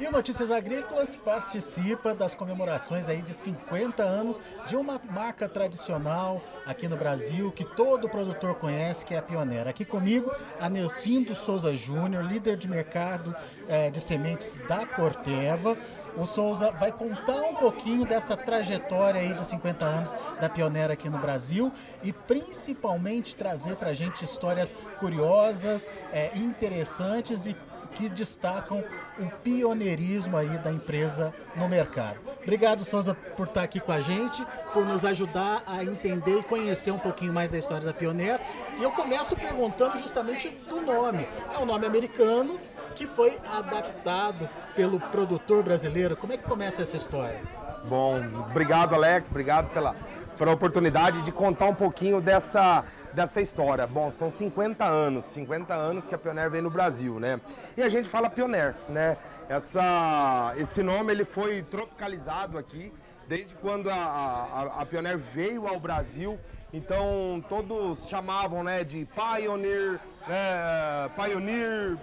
E o Notícias Agrícolas participa das comemorações aí de 50 anos de uma marca tradicional aqui no Brasil que todo produtor conhece, que é a Pioneira. Aqui comigo, a Nelcindo Souza Júnior, líder de mercado eh, de sementes da Corteva. O Souza vai contar um pouquinho dessa trajetória aí de 50 anos da Pioneira aqui no Brasil e principalmente trazer para a gente histórias curiosas, eh, interessantes e que destacam o pioneirismo aí da empresa no mercado. Obrigado, Souza, por estar aqui com a gente, por nos ajudar a entender e conhecer um pouquinho mais da história da Pioneira. E eu começo perguntando justamente do nome. É um nome americano que foi adaptado pelo produtor brasileiro. Como é que começa essa história? Bom, obrigado, Alex. Obrigado pela, pela oportunidade de contar um pouquinho dessa, dessa história. Bom, são 50 anos, 50 anos que a Pioneer vem no Brasil, né? E a gente fala Pioneer, né? Essa, esse nome ele foi tropicalizado aqui desde quando a, a, a Pioneer veio ao Brasil. Então todos chamavam, né, de Pioneer, né, Pioneer.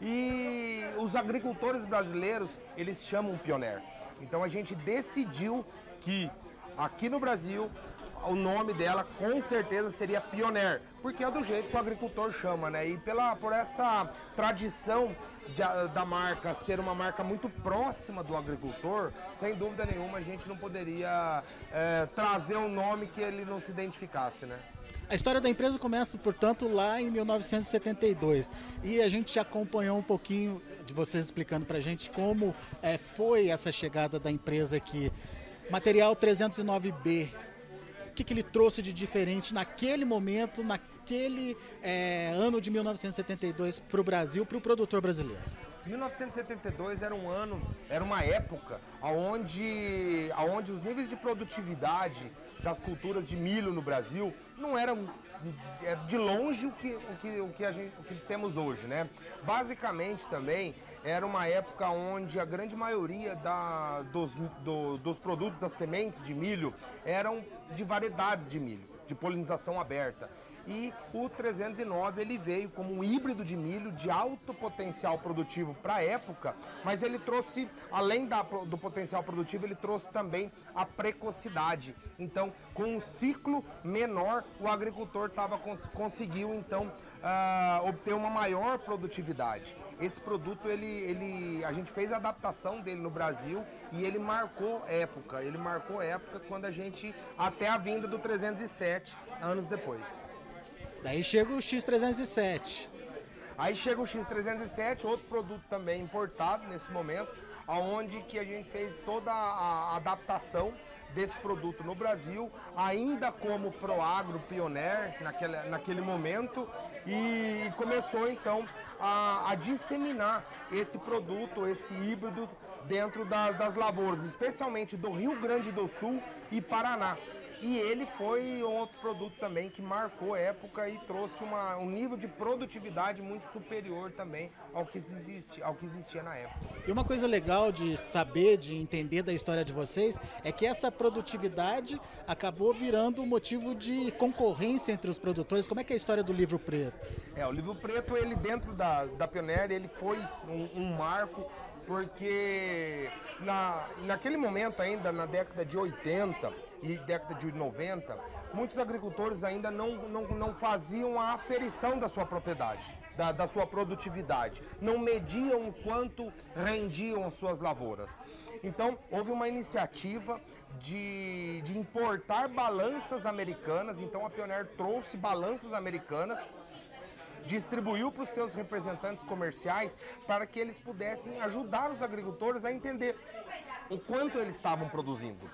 E os agricultores brasileiros eles chamam Pioneer. Então a gente decidiu que aqui no Brasil o nome dela com certeza seria Pioneer, porque é do jeito que o agricultor chama, né? E pela, por essa tradição de, da marca ser uma marca muito próxima do agricultor, sem dúvida nenhuma a gente não poderia é, trazer um nome que ele não se identificasse, né? A história da empresa começa, portanto, lá em 1972 e a gente acompanhou um pouquinho de vocês explicando para a gente como é, foi essa chegada da empresa aqui. Material 309B, o que, que ele trouxe de diferente naquele momento, naquele é, ano de 1972 para o Brasil, para o produtor brasileiro? 1972 era um ano, era uma época onde, onde os níveis de produtividade das culturas de milho no Brasil não eram é, de longe o que, o que, o que, gente, o que temos hoje, né? Basicamente também era uma época onde a grande maioria da, dos, do, dos produtos das sementes de milho eram de variedades de milho, de polinização aberta e o 309 ele veio como um híbrido de milho de alto potencial produtivo para a época, mas ele trouxe, além da, do potencial produtivo, ele trouxe também a precocidade. Então, com um ciclo menor, o agricultor tava, conseguiu então uh, obter uma maior produtividade. Esse produto, ele, ele, a gente fez a adaptação dele no Brasil e ele marcou época. Ele marcou época quando a gente, até a vinda do 307, anos depois. Daí chega o X307. Aí chega o X307, outro produto também importado nesse momento, aonde que a gente fez toda a adaptação desse produto no Brasil, ainda como Proagro Pioneer naquele, naquele momento, e, começou então a, a, disseminar esse produto, esse híbrido dentro das, das lavouras, especialmente do Rio Grande do Sul e Paraná. E ele foi outro produto também que marcou a época e trouxe uma, um nível de produtividade muito superior também ao que, existe, ao que existia na época. E uma coisa legal de saber, de entender da história de vocês, é que essa produtividade acabou virando motivo de concorrência entre os produtores. Como é que é a história do livro preto? É, o livro preto, ele dentro da, da Pioneer, ele foi um, um marco porque na, naquele momento ainda, na década de 80, e década de 90, muitos agricultores ainda não, não, não faziam a aferição da sua propriedade, da, da sua produtividade, não mediam o quanto rendiam as suas lavouras. Então, houve uma iniciativa de, de importar balanças americanas, então a Pioneer trouxe balanças americanas distribuiu para os seus representantes comerciais para que eles pudessem ajudar os agricultores a entender o quanto eles estavam produzindo.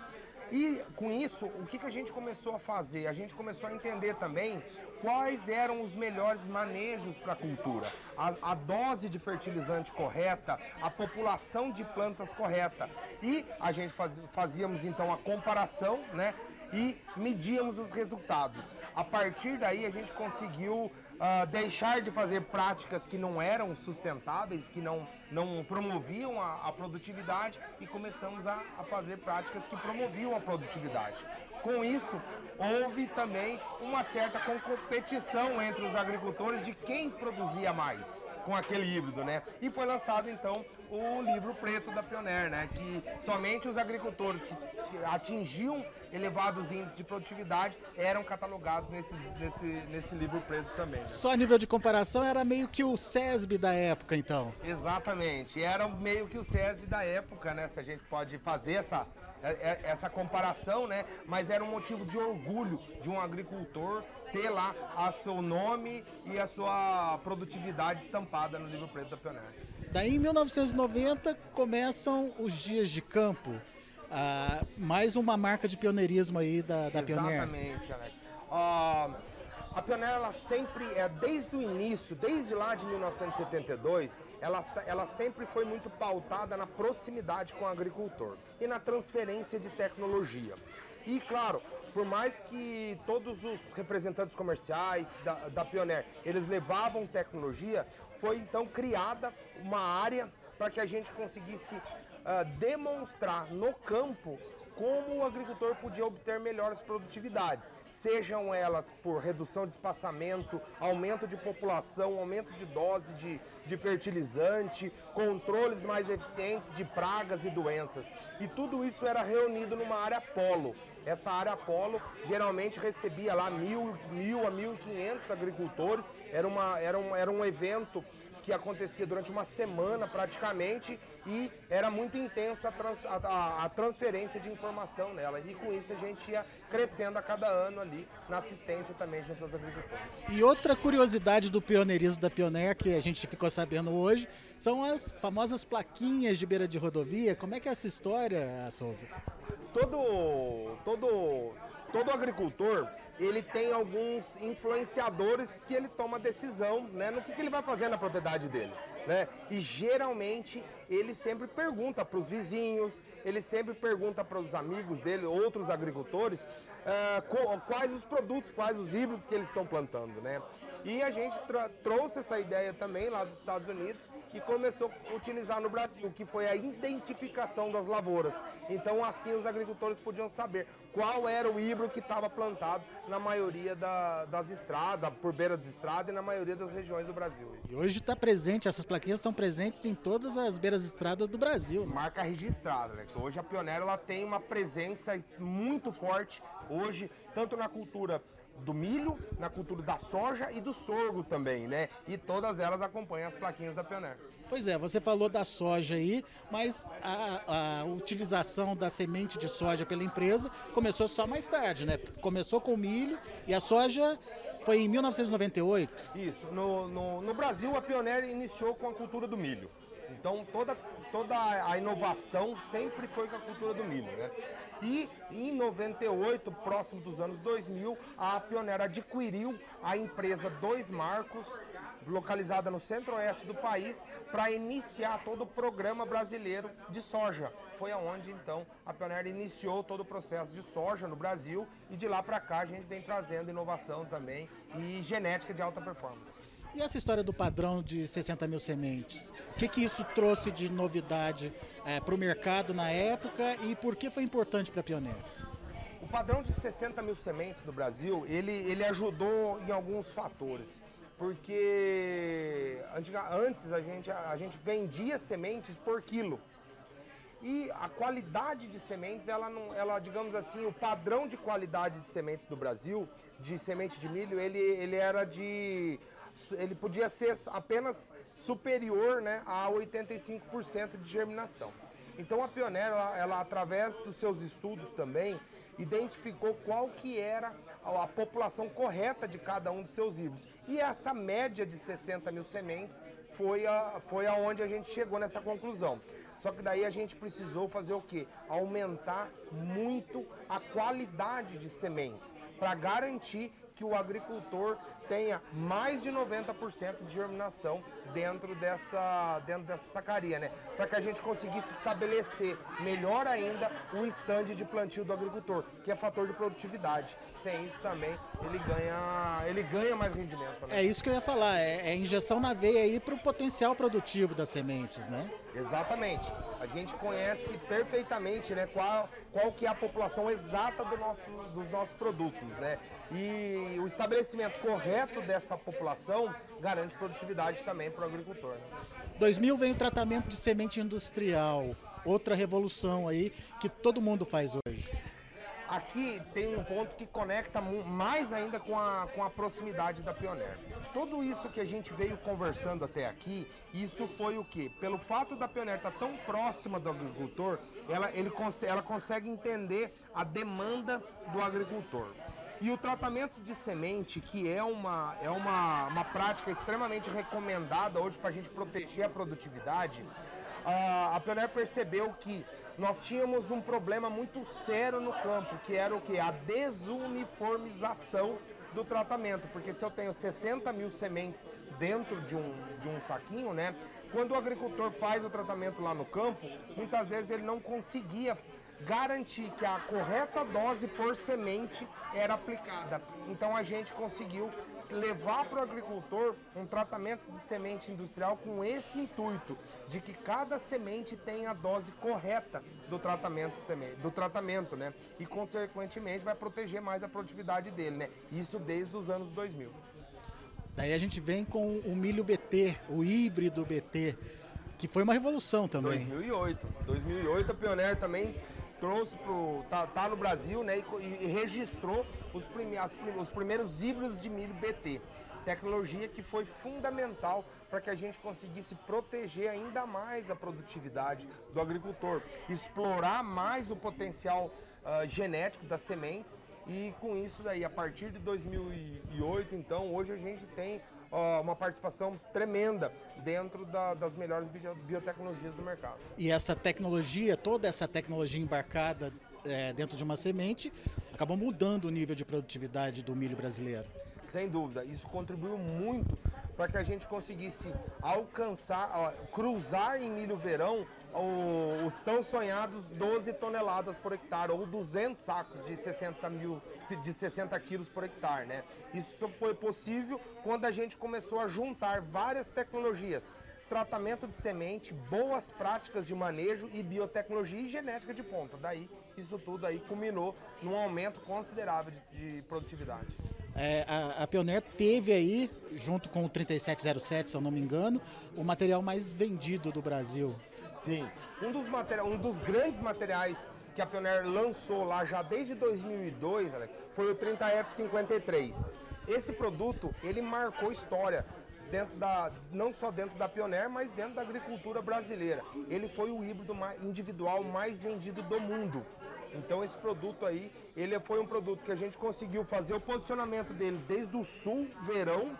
E com isso, o que, que a gente começou a fazer? A gente começou a entender também quais eram os melhores manejos para a cultura, a, dose de fertilizante correta, a população de plantas correta. E a gente faz, fazíamos então a comparação, né? E medíamos os resultados. A partir daí a gente conseguiu uh, deixar de fazer práticas que não eram sustentáveis, que não, não promoviam a, a produtividade e começamos a, a fazer práticas que promoviam a produtividade. Com isso, houve também uma certa competição entre os agricultores de quem produzia mais. Com aquele híbrido, né? E foi lançado então o livro preto da Pioneer, né? Que somente os agricultores que atingiam elevados índices de produtividade eram catalogados nesse, nesse, nesse livro preto também. Né? Só a nível de comparação era meio que o SESB da época, então. Exatamente, era meio que o SESB da época, né? Se a gente pode fazer essa, essa comparação, né? Mas era um motivo de orgulho de um agricultor ter lá a seu nome e a sua produtividade estampada no livro preto da Pioneer. Daí em 1990 começam os dias de campo. Ah, mais uma marca de pioneirismo aí da, da Pioneer. Exatamente, Alex. Uh, a Pioneer, ela sempre, é, desde o início, desde lá de 1972, ela, ela sempre foi muito pautada na proximidade com o agricultor e na transferência de tecnologia. E, claro, por mais que todos os representantes comerciais da, da Pioneer, eles levavam tecnologia, foi então criada uma área para que a gente conseguisse uh, demonstrar no campo como o agricultor podia obter melhores produtividades, sejam elas por redução de espaçamento, aumento de população, aumento de dose de, de fertilizante, controles mais eficientes de pragas e doenças. E tudo isso era reunido numa área polo. Essa área polo geralmente recebia lá mil, mil a mil e quinhentos agricultores. Era, uma, era, um, era um evento que acontecia durante uma semana praticamente e era muito intenso a, trans, a, a, transferência de informação nela. E com isso a gente ia crescendo a cada ano ali na assistência também junto aos agricultores. E outra curiosidade do pioneirismo da Pioneer que a gente ficou sabendo hoje são as famosas plaquinhas de beira de rodovia. Como é que é essa história, Souza? Todo, todo, todo agricultor ele tem alguns influenciadores que ele toma decisão, né, no que, que ele vai fazer na propriedade dele, né? E geralmente ele sempre pergunta para os vizinhos, ele sempre pergunta para os amigos dele, outros agricultores, uh, quais os produtos, quais os híbridos que eles estão plantando, né? E a gente trouxe essa ideia também lá dos Estados Unidos e começou a utilizar no Brasil, que foi a identificação das lavouras. Então, assim, os agricultores podiam saber qual era o híbrido que estava plantado na maioria da, das estradas, por beira das estradas e na maioria das regiões do Brasil. E hoje está presente, essas plaquinhas estão presentes em todas as beiras de estrada do Brasil. Né? Marca registrada, Alex. Hoje a Pioneira ela tem uma presença muito forte hoje, tanto na cultura do milho, na cultura da soja e do sorgo também, né? E todas elas acompanham as plaquinhas da Pioneer. Pois é, você falou da soja aí, mas a, a, utilização da semente de soja pela empresa começou só mais tarde, né? Começou com o milho e a soja foi em 1998? Isso. No, no, no Brasil, a Pioneer iniciou com a cultura do milho. Então, toda, toda a inovação sempre foi com a cultura do milho, né? E em 98, próximo dos anos 2000, a Pioneer adquiriu a empresa Dois Marcos, localizada no centro-oeste do país, para iniciar todo o programa brasileiro de soja. Foi aonde então a Pioneer iniciou todo o processo de soja no Brasil e de lá para cá a gente vem trazendo inovação também e genética de alta performance. E essa história do padrão de 60 mil sementes? O que, que isso trouxe de novidade é, para o mercado na época e por que foi importante para a Pioneer? O padrão de 60 mil sementes no Brasil, ele, ele ajudou em alguns fatores. Porque antes a gente, a gente vendia sementes por quilo. E a qualidade de sementes, ela não, ela, digamos assim, o padrão de qualidade de sementes do Brasil, de semente de milho, ele, ele era de ele podia ser apenas superior né, a 85% de germinação. Então a pioneira, ela, ela, através dos seus estudos também, identificou qual que era a, a, população correta de cada um dos seus híbridos. E essa média de 60 mil sementes foi, a, foi aonde a gente chegou nessa conclusão. Só que daí a gente precisou fazer o quê? Aumentar muito a qualidade de sementes para garantir que o agricultor tenha mais de 90% de germinação dentro dessa, dentro dessa sacaria, né? Para que a gente conseguisse estabelecer melhor ainda o estande de plantio do agricultor, que é fator de produtividade. Sem isso também ele ganha, ele ganha mais rendimento. Né? É isso que eu ia falar, é, é injeção na veia aí para o potencial produtivo das sementes, né? Exatamente. A gente conhece perfeitamente né, qual, qual que é a população exata do nosso, dos nossos produtos. Né? E o estabelecimento correto dessa população garante produtividade também para o agricultor. Né? 2000 vem o tratamento de semente industrial, outra revolução aí que todo mundo faz hoje. Aqui tem um ponto que conecta mais ainda com a, com a proximidade da Pioneer. Tudo isso que a gente veio conversando até aqui, isso foi o que? Pelo fato da Pioneer estar tão próxima do agricultor, ela, ele, ela consegue entender a demanda do agricultor. E o tratamento de semente, que é uma, é uma, uma prática extremamente recomendada hoje para a gente proteger a produtividade, a, Pioneer percebeu que nós tínhamos um problema muito sério no campo, que era o que? A desuniformização do tratamento. Porque se eu tenho 60 mil sementes dentro de um, de um saquinho, né? Quando o agricultor faz o tratamento lá no campo, muitas vezes ele não conseguia garantir que a correta dose por semente era aplicada. Então a gente conseguiu levar para o agricultor um tratamento de semente industrial com esse intuito de que cada semente tenha a dose correta do tratamento do tratamento, né? E consequentemente vai proteger mais a produtividade dele, né? Isso desde os anos 2000. Daí a gente vem com o milho BT, o híbrido BT, que foi uma revolução também. 2008. 2008 a Pioneer também trouxe pro tá, tá no Brasil, né, e, e registrou os, prime, as, os primeiros híbridos de milho BT. Tecnologia que foi fundamental para que a gente conseguisse proteger ainda mais a produtividade do agricultor, explorar mais o potencial uh, genético das sementes e com isso daí, a partir de 2008, então, hoje a gente tem uma participação tremenda dentro da, das melhores biotecnologias do mercado. E essa tecnologia, toda essa tecnologia embarcada é, dentro de uma semente, acabou mudando o nível de produtividade do milho brasileiro. Sem dúvida, isso contribuiu muito para que a gente conseguisse alcançar, ó, cruzar em milho verão os tão sonhados 12 toneladas por hectare, ou 200 sacos de 60, mil, de 60 quilos por hectare. Né? Isso foi possível quando a gente começou a juntar várias tecnologias. Tratamento de semente, boas práticas de manejo e biotecnologia e genética de ponta. Daí, isso tudo aí culminou num aumento considerável de, de produtividade. É, a, a Pioneer teve aí, junto com o 3707, se eu não me engano, o material mais vendido do Brasil. Sim. Um dos, um dos grandes materiais que a Pioneer lançou lá já desde 2002, Alex, foi o 30F53. Esse produto, ele marcou história dentro da não só dentro da Pioneer, mas dentro da agricultura brasileira. Ele foi o híbrido individual mais vendido do mundo. Então esse produto aí, ele foi um produto que a gente conseguiu fazer o posicionamento dele desde o sul, verão,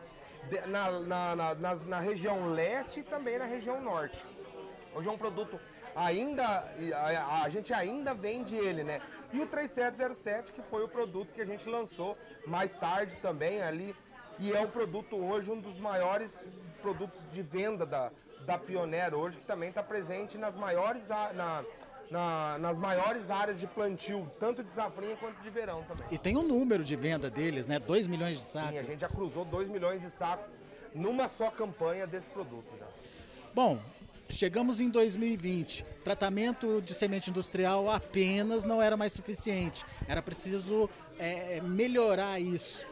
na, na, na, na região leste e também na região norte. Hoje é um produto ainda a, a, gente ainda vende ele, né? E o 3707 que foi o produto que a gente lançou mais tarde também ali e é o produto hoje um dos maiores produtos de venda da, da Pioneer hoje que também está presente nas maiores na, na, nas maiores áreas de plantio, tanto de safrinha quanto de verão também. E tem um número de venda deles, né? 2 milhões de sacos. Sim, a gente já cruzou 2 milhões de sacos numa só campanha desse produto já. Bom, Chegamos em 2020. Tratamento de semente industrial apenas não era mais suficiente. Era preciso é, melhorar isso.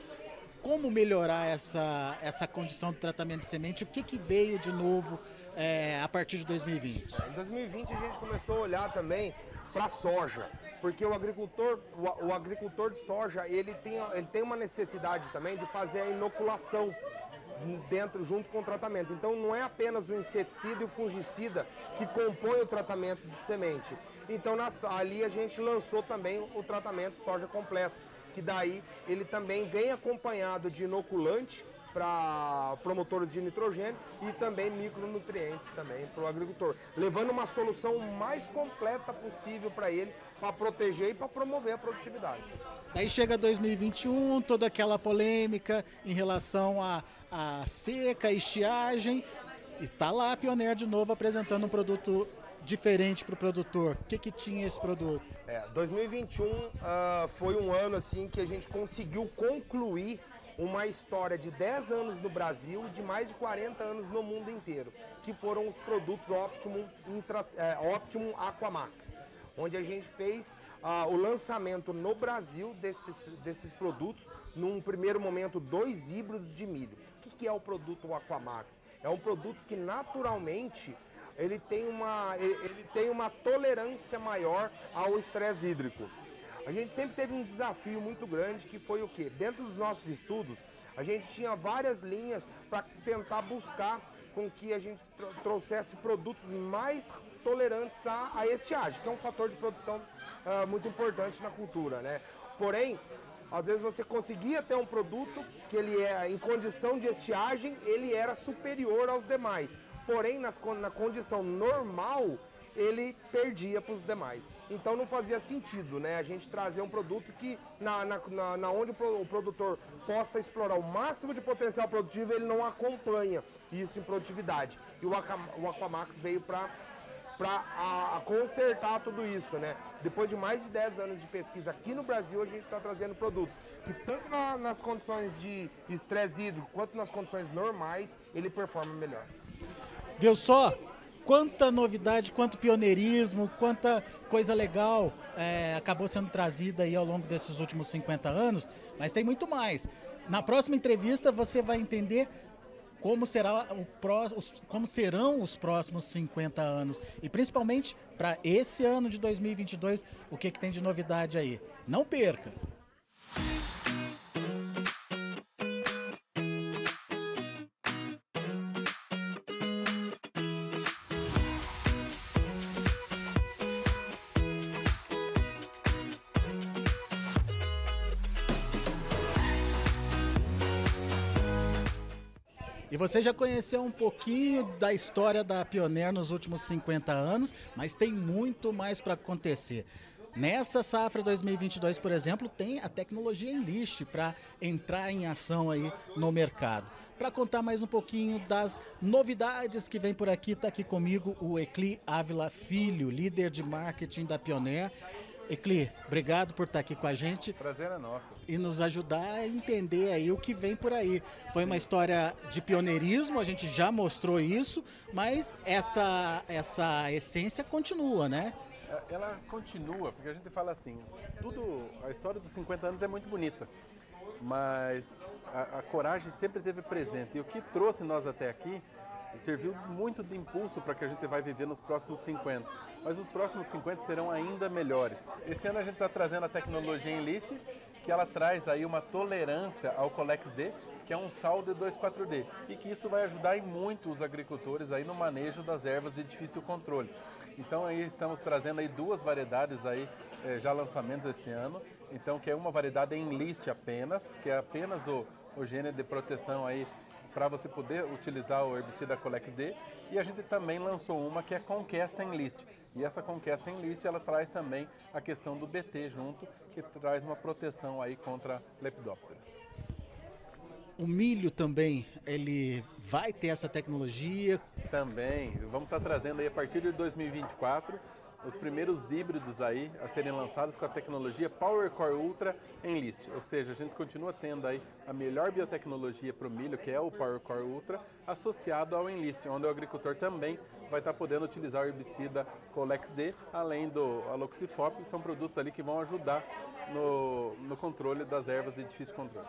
Como melhorar essa, essa condição de tratamento de semente? O que, que veio de novo é, a partir de 2020? Em 2020 a gente começou a olhar também para a soja, porque o agricultor, o, o, agricultor de soja ele tem, ele tem uma necessidade também de fazer a inoculação dentro junto com o tratamento. Então não é apenas o inseticida e o fungicida que compõem o tratamento de semente. Então na, ali a gente lançou também o tratamento soja completo, que daí ele também vem acompanhado de inoculante para promotores de nitrogênio e também micronutrientes também para o agricultor, levando uma solução mais completa possível para ele para proteger e para promover a produtividade. Daí chega 2021, toda aquela polêmica em relação à a, seca, estiagem, e tá lá a Pioneer de novo apresentando um produto diferente para o produtor. O que, que tinha esse produto? É, 2021 uh, foi um ano assim que a gente conseguiu concluir uma história de 10 anos no Brasil e de mais de 40 anos no mundo inteiro, que foram os produtos Optimum, Intra, é, Optimum Aquamax, onde a gente fez ah, o lançamento no Brasil desses, desses produtos, num primeiro momento, dois híbridos de milho. O que, que é o produto Aquamax? É um produto que naturalmente ele tem uma, ele tem uma tolerância maior ao estresse hídrico. A gente sempre teve um desafio muito grande que foi o que? Dentro dos nossos estudos, a gente tinha várias linhas para tentar buscar com que a gente trouxesse produtos mais tolerantes à, à estiagem, que é um fator de produção uh, muito importante na cultura, né? Porém, às vezes você conseguia ter um produto que ele é em condição de estiagem, ele era superior aos demais. Porém, nas, na condição normal, ele perdia para os demais. Então não fazia sentido, né? A gente trazer um produto que na, na, na onde o produtor possa explorar o máximo de potencial produtivo, ele não acompanha isso em produtividade. E o, o Aquamax veio para para consertar tudo isso, né? Depois de mais de 10 anos de pesquisa aqui no Brasil, a gente está trazendo produtos que tanto na, nas condições de estresse hídrico quanto nas condições normais, ele performa melhor. Viu só? Quanta novidade, quanto pioneirismo, quanta coisa legal é, acabou sendo trazida aí ao longo desses últimos 50 anos, mas tem muito mais. Na próxima entrevista você vai entender como, será o como serão os próximos 50 anos e principalmente para esse ano de 2022, o que, que tem de novidade aí. Não perca! E você já conheceu um pouquinho da história da Pioneer nos últimos 50 anos, mas tem muito mais para acontecer. Nessa safra 2022, por exemplo, tem a tecnologia Enlist para entrar em ação aí no mercado. Para contar mais um pouquinho das novidades que vem por aqui, está aqui comigo o Ecli Ávila Filho, líder de marketing da Pioneer. Ecli, obrigado por estar aqui com a gente. Prazer é nosso. E nos ajudar a entender aí o que vem por aí. Foi uma história de pioneirismo, a gente já mostrou isso, mas essa, essa essência continua, né? É, ela continua, porque a gente fala assim, tudo, a história dos 50 anos é muito bonita, mas a, a coragem sempre teve presente. E o que trouxe nós até aqui serviu muito de impulso para que a gente vai viver nos próximos 50. Mas os próximos 50 serão ainda melhores. Esse ano a gente está trazendo a tecnologia Enlist, que ela traz aí uma tolerância ao Colex D, que é um sal de 2,4-D, e que isso vai ajudar em muito os agricultores aí no manejo das ervas de difícil controle. Então aí estamos trazendo aí duas variedades aí eh, já lançamentos esse ano. Então que é uma variedade em list apenas, que é apenas o, o gênero de proteção aí para você poder utilizar o herbicida Colex D. E a gente também lançou uma que é Conquest Enlist. E essa Conquest Enlist ela traz também a questão do BT junto, que traz uma proteção aí contra lepidópteros. O milho também, ele vai ter essa tecnologia? Também. Vamos estar trazendo aí a partir de 2024 os primeiros híbridos aí a serem lançados com a tecnologia Power Core Ultra Enlist. Ou seja, a gente continua tendo aí a melhor biotecnologia para o milho, que é o Power Core Ultra, associado ao Enlist, onde o agricultor também vai estar podendo utilizar o herbicida Colex D, além do Aloxifop, são produtos ali que vão ajudar no, no controle das ervas de difícil controle.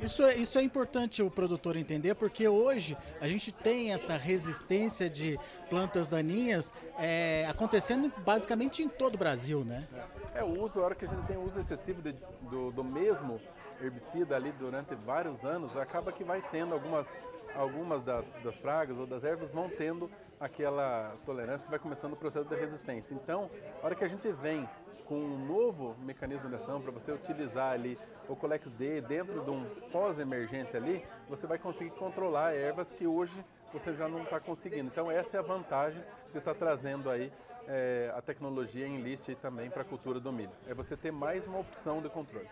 Isso é, isso é importante o produtor entender, porque hoje a gente tem essa resistência de plantas daninhas é, acontecendo basicamente em todo o Brasil, né? É, o uso, a hora que a gente tem uso excessivo de, do, do mesmo herbicida ali durante vários anos, acaba que vai tendo algumas algumas das, das pragas ou das ervas vão tendo aquela tolerância que vai começando o processo de resistência. Então, a hora que a gente vem com um novo mecanismo de ação para você utilizar ali o Colex D dentro de um pós-emergente ali, você vai conseguir controlar ervas que hoje você já não está conseguindo. Então essa é a vantagem de estar tá trazendo aí é, a tecnologia em list também para a cultura do milho. É você ter mais uma opção de controle.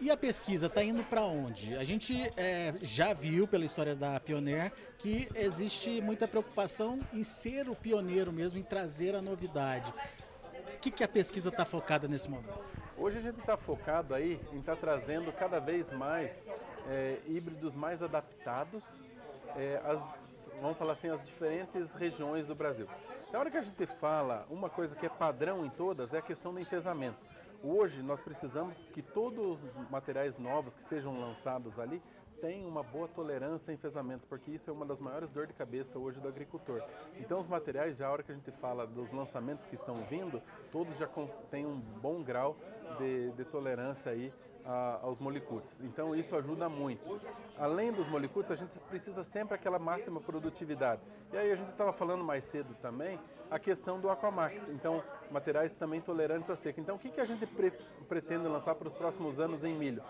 E a pesquisa está indo para onde? A gente é, já viu pela história da Pioneer que existe muita preocupação em ser o pioneiro mesmo, em trazer a novidade. O que, que a pesquisa está focada nesse momento? Hoje a gente está focado aí em estar tá trazendo cada vez mais é, híbridos mais adaptados é, vamos falar assim, às diferentes regiões do Brasil. Na hora que a gente fala, uma coisa que é padrão em todas é a questão do enfesamento. Hoje nós precisamos que todos os materiais novos que sejam lançados ali tenham uma boa tolerância a enfesamento, porque isso é uma das maiores dores de cabeça hoje do agricultor. Então os materiais, já a hora que a gente fala dos lançamentos que estão vindo, todos já têm um bom grau de, de tolerância aí a, aos molicutes. Então isso ajuda muito. Além dos molicutes, a gente precisa sempre aquela máxima produtividade. E aí a gente estava falando mais cedo também a questão do Aquamax. Então materiais também tolerantes à seca. Então o que, que a gente pre pretende lançar para os próximos anos em milho?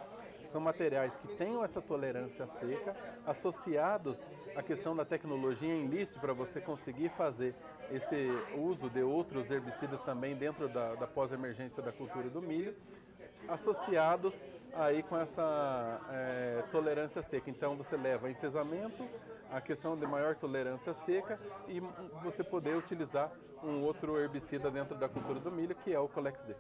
São materiais que tenham essa tolerância à seca, associados à questão da tecnologia em list para você conseguir fazer esse uso de outros herbicidas também dentro da, da pós-emergência da cultura do milho associados aí com essa é, tolerância seca. Então você leva enfesamento, a questão de maior tolerância seca e você poder utilizar um outro herbicida dentro da cultura do milho, que é o Colex D.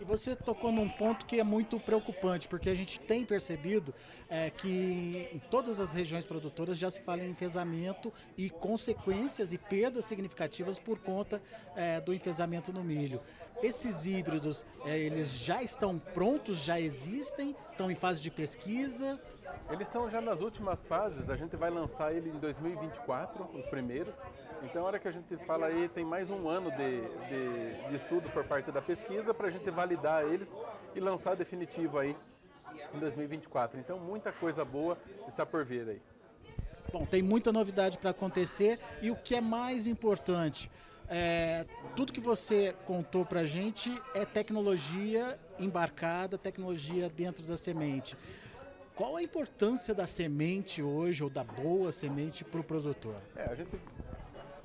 E você tocou num ponto que é muito preocupante, porque a gente tem percebido é, que em todas as regiões produtoras já se fala em enfesamento e consequências e perdas significativas por conta é, do enfesamento no milho. Esses híbridos, é, eles já estão prontos, já existem, estão em fase de pesquisa? Eles estão já nas últimas fases, a gente vai lançar ele em 2024, os primeiros. Então, a hora que a gente fala aí, tem mais um ano de, de, de estudo por parte da pesquisa para a gente validar eles e lançar definitivo aí em 2024. Então, muita coisa boa está por vir aí. Bom, tem muita novidade para acontecer e o que é mais importante, é, tudo que você contou para a gente é tecnologia embarcada, tecnologia dentro da semente. Qual a importância da semente hoje, ou da boa semente, para o produtor? É, a, gente,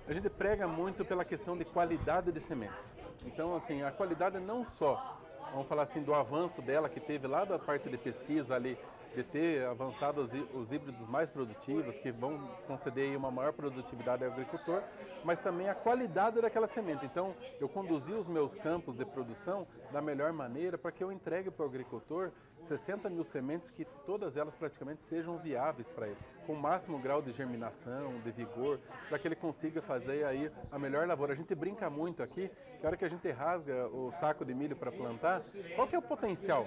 a gente prega muito pela questão de qualidade de sementes. Então, assim, a qualidade não só, vamos falar assim, do avanço dela que teve lá da parte de pesquisa ali, de ter avançado os, os híbridos mais produtivos, que vão conceder uma maior produtividade ao agricultor, mas também a qualidade daquela semente. Então, eu conduzi os meus campos de produção da melhor maneira para que eu entregue para o agricultor 60 mil sementes que todas elas praticamente sejam viáveis para ele, com o máximo grau de germinação, de vigor, para que ele consiga fazer aí a melhor lavoura. A gente brinca muito aqui que a hora que a gente rasga o saco de milho para plantar, qual que é o potencial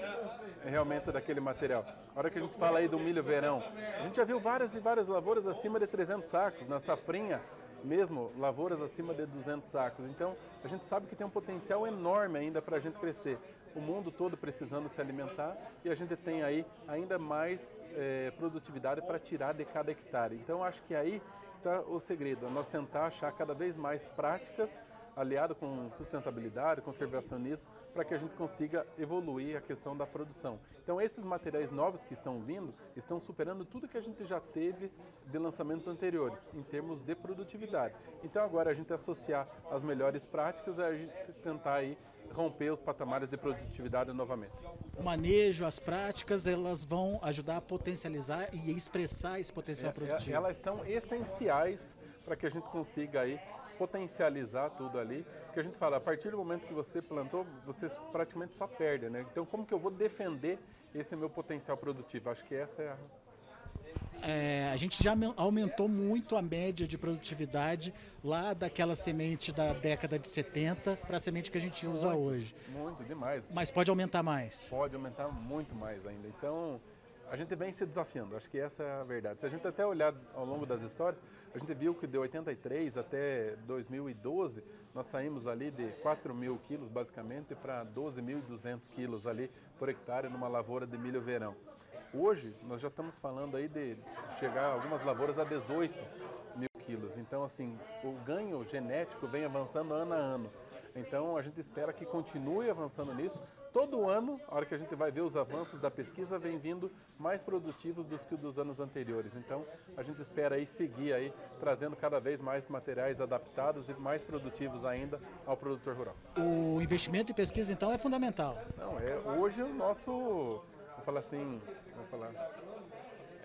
realmente daquele material? A hora que a gente fala aí do milho verão, a gente já viu várias e várias lavouras acima de 300 sacos, na safrinha mesmo lavouras acima de 200 sacos. Então, a gente sabe que tem um potencial enorme ainda para a gente crescer o mundo todo precisando se alimentar e a gente tem aí ainda mais é, produtividade para tirar de cada hectare. Então acho que aí está o segredo, nós tentar achar cada vez mais práticas aliado com sustentabilidade, conservacionismo, para que a gente consiga evoluir a questão da produção. Então, esses materiais novos que estão vindo estão superando tudo que a gente já teve de lançamentos anteriores, em termos de produtividade. Então, agora a gente associar as melhores práticas, a gente tentar aí romper os patamares de produtividade novamente. O manejo, as práticas, elas vão ajudar a potencializar e expressar esse potencial é, é produtivo. Elas são essenciais para que a gente consiga aí potencializar tudo ali, porque a gente fala, a partir do momento que você plantou, você praticamente só perde, né? Então, como que eu vou defender esse meu potencial produtivo? Acho que essa é a é, a gente já aumentou muito a média de produtividade lá daquela semente da década de 70 para a semente que a gente usa muito, hoje. Muito, demais. Mas pode aumentar mais? Pode aumentar muito mais ainda. Então, a gente vem se desafiando, acho que essa é a verdade. Se a gente até olhar ao longo das histórias, a gente viu que de 83 até 2012, nós saímos ali de 4 mil quilos, basicamente, para 12.200 quilos ali por hectare numa lavoura de milho verão. Hoje, nós já estamos falando aí de chegar algumas lavouras a 18 mil quilos. Então, assim, o ganho genético vem avançando ano a ano. Então, a gente espera que continue avançando nisso. Todo ano, a hora que a gente vai ver os avanços da pesquisa, vem vindo mais produtivos do que dos anos anteriores. Então, a gente espera aí seguir aí, trazendo cada vez mais materiais adaptados e mais produtivos ainda ao produtor rural. O investimento em pesquisa, então, é fundamental. Não, é hoje o nosso falar assim, vou falar,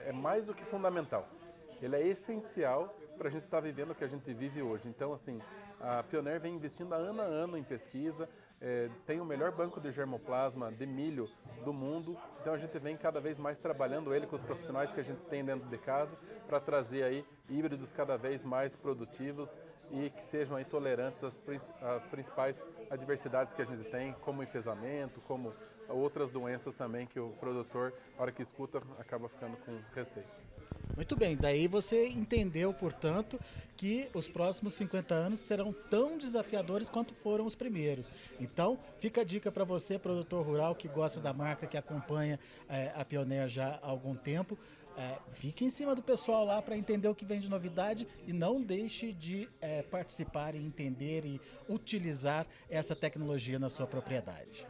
é mais do que fundamental. Ele é essencial para a gente estar tá vivendo o que a gente vive hoje. Então, assim, a Pioneer vem investindo ano a ano em pesquisa, é, tem o melhor banco de germoplasma de milho do mundo, então a gente vem cada vez mais trabalhando ele com os profissionais que a gente tem dentro de casa para trazer aí híbridos cada vez mais produtivos e que sejam aí tolerantes às, às principais adversidades que a gente tem, como enfesamento, como outras doenças também que o produtor, na hora que escuta, acaba ficando com receio. Muito bem, daí você entendeu, portanto, que os próximos 50 anos serão tão desafiadores quanto foram os primeiros. Então, fica a dica para você, produtor rural que gosta da marca, que acompanha é, a Pioneer já há algum tempo. É, fique em cima do pessoal lá para entender o que vem de novidade e não deixe de é, participar e entender e utilizar essa tecnologia na sua propriedade.